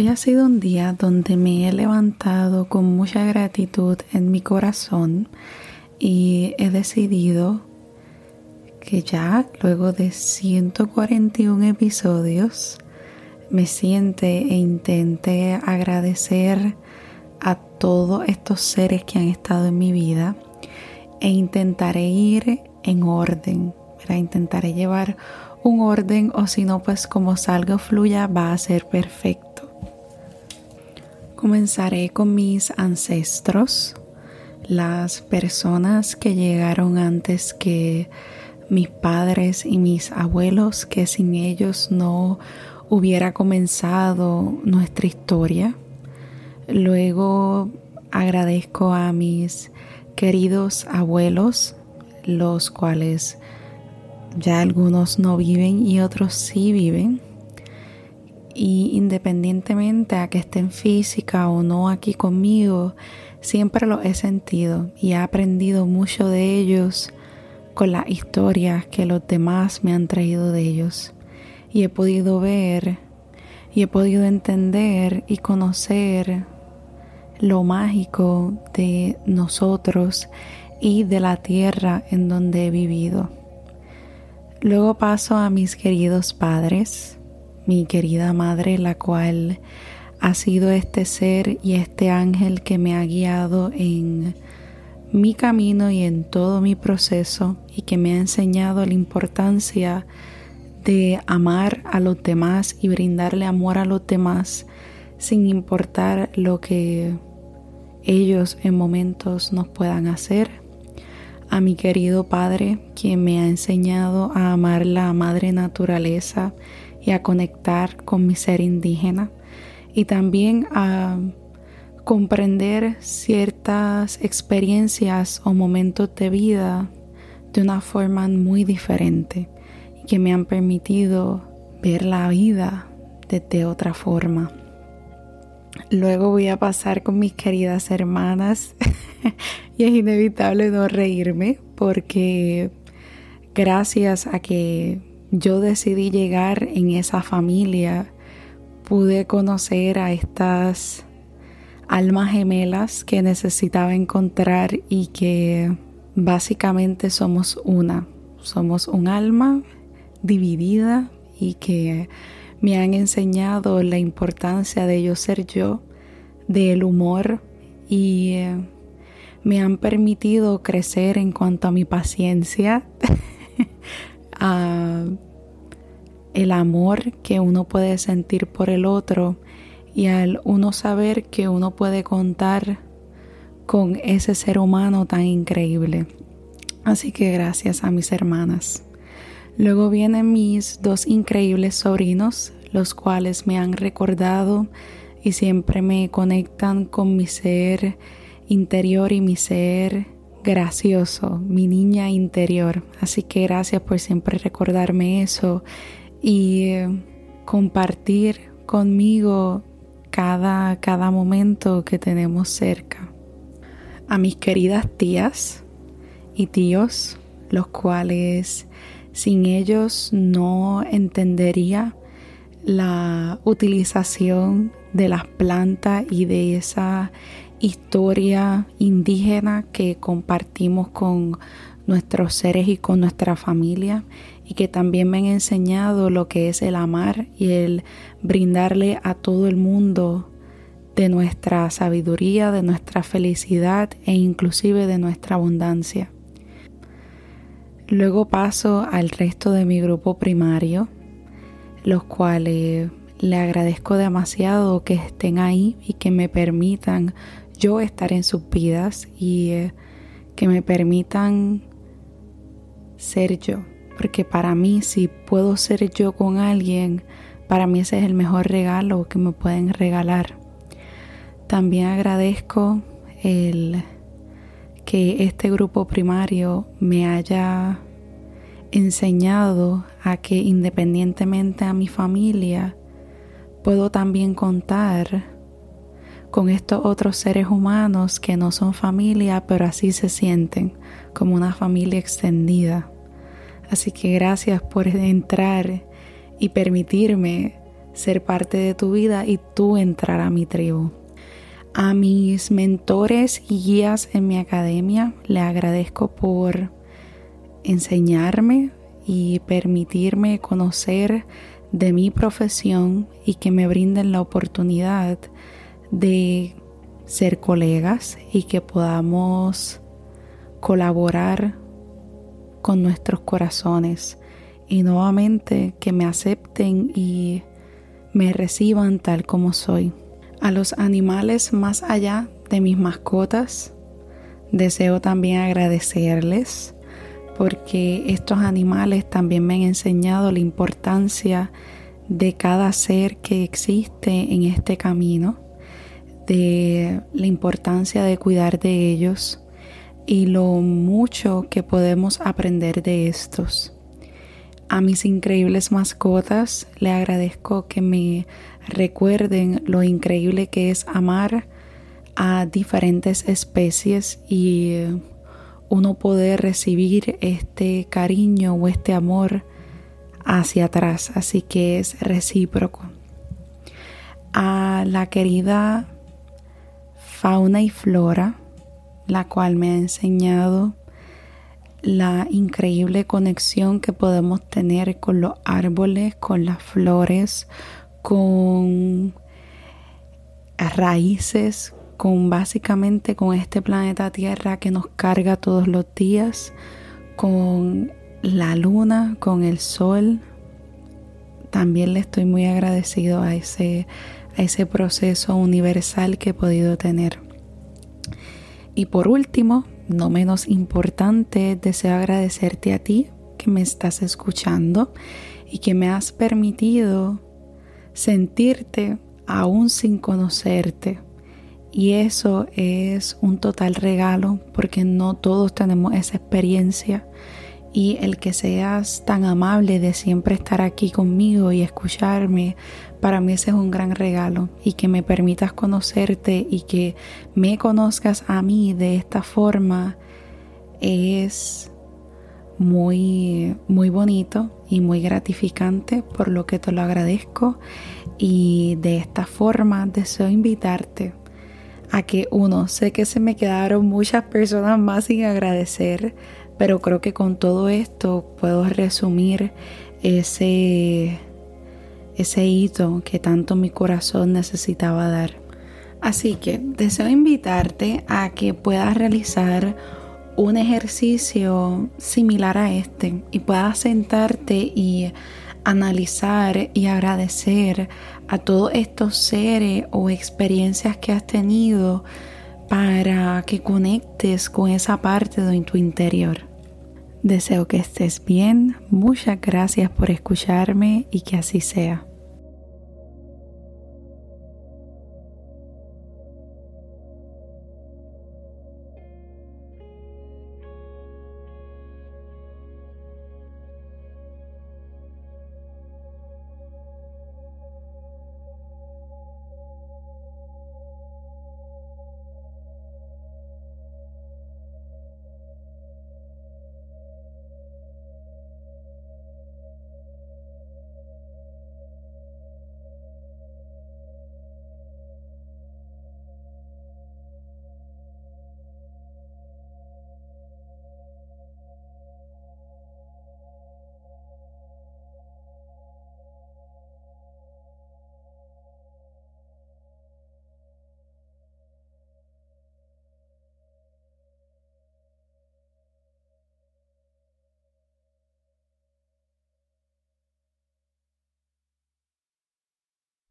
Hoy ha sido un día donde me he levantado con mucha gratitud en mi corazón y he decidido que ya luego de 141 episodios me siente e intente agradecer a todos estos seres que han estado en mi vida e intentaré ir en orden, intentaré llevar un orden o si no pues como salga o fluya va a ser perfecto. Comenzaré con mis ancestros, las personas que llegaron antes que mis padres y mis abuelos, que sin ellos no hubiera comenzado nuestra historia. Luego agradezco a mis queridos abuelos, los cuales ya algunos no viven y otros sí viven y independientemente a que estén física o no aquí conmigo, siempre lo he sentido y he aprendido mucho de ellos con las historias que los demás me han traído de ellos. Y he podido ver y he podido entender y conocer lo mágico de nosotros y de la tierra en donde he vivido. Luego paso a mis queridos padres, mi querida madre, la cual ha sido este ser y este ángel que me ha guiado en mi camino y en todo mi proceso y que me ha enseñado la importancia de amar a los demás y brindarle amor a los demás sin importar lo que ellos en momentos nos puedan hacer. A mi querido Padre, quien me ha enseñado a amar la Madre Naturaleza y a conectar con mi ser indígena y también a comprender ciertas experiencias o momentos de vida de una forma muy diferente y que me han permitido ver la vida desde otra forma. Luego voy a pasar con mis queridas hermanas y es inevitable no reírme porque gracias a que yo decidí llegar en esa familia, pude conocer a estas almas gemelas que necesitaba encontrar y que básicamente somos una, somos un alma dividida y que me han enseñado la importancia de yo ser yo, del humor y eh, me han permitido crecer en cuanto a mi paciencia, a el amor que uno puede sentir por el otro y al uno saber que uno puede contar con ese ser humano tan increíble. Así que gracias a mis hermanas. Luego vienen mis dos increíbles sobrinos, los cuales me han recordado y siempre me conectan con mi ser interior y mi ser gracioso, mi niña interior. Así que gracias por siempre recordarme eso y eh, compartir conmigo cada, cada momento que tenemos cerca. A mis queridas tías y tíos, los cuales sin ellos no entendería la utilización de las plantas y de esa historia indígena que compartimos con nuestros seres y con nuestra familia y que también me han enseñado lo que es el amar y el brindarle a todo el mundo de nuestra sabiduría, de nuestra felicidad e inclusive de nuestra abundancia. Luego paso al resto de mi grupo primario, los cuales le agradezco demasiado que estén ahí y que me permitan yo estar en sus vidas y eh, que me permitan ser yo porque para mí si puedo ser yo con alguien, para mí ese es el mejor regalo que me pueden regalar. También agradezco el que este grupo primario me haya enseñado a que independientemente a mi familia, puedo también contar con estos otros seres humanos que no son familia, pero así se sienten como una familia extendida. Así que gracias por entrar y permitirme ser parte de tu vida y tú entrar a mi tribu. A mis mentores y guías en mi academia le agradezco por enseñarme y permitirme conocer de mi profesión y que me brinden la oportunidad de ser colegas y que podamos colaborar con nuestros corazones y nuevamente que me acepten y me reciban tal como soy. A los animales más allá de mis mascotas, deseo también agradecerles porque estos animales también me han enseñado la importancia de cada ser que existe en este camino, de la importancia de cuidar de ellos y lo mucho que podemos aprender de estos. A mis increíbles mascotas le agradezco que me recuerden lo increíble que es amar a diferentes especies y uno poder recibir este cariño o este amor hacia atrás, así que es recíproco. A la querida fauna y flora, la cual me ha enseñado la increíble conexión que podemos tener con los árboles, con las flores, con raíces, con básicamente con este planeta Tierra que nos carga todos los días, con la luna, con el sol. También le estoy muy agradecido a ese, a ese proceso universal que he podido tener. Y por último, no menos importante, deseo agradecerte a ti que me estás escuchando y que me has permitido sentirte aún sin conocerte. Y eso es un total regalo porque no todos tenemos esa experiencia. Y el que seas tan amable de siempre estar aquí conmigo y escucharme, para mí ese es un gran regalo. Y que me permitas conocerte y que me conozcas a mí de esta forma es muy, muy bonito y muy gratificante, por lo que te lo agradezco. Y de esta forma deseo invitarte a que uno, sé que se me quedaron muchas personas más sin agradecer, pero creo que con todo esto puedo resumir ese, ese hito que tanto mi corazón necesitaba dar. Así que deseo invitarte a que puedas realizar un ejercicio similar a este y puedas sentarte y analizar y agradecer a todos estos seres o experiencias que has tenido para que conectes con esa parte de tu interior. Deseo que estés bien, muchas gracias por escucharme y que así sea.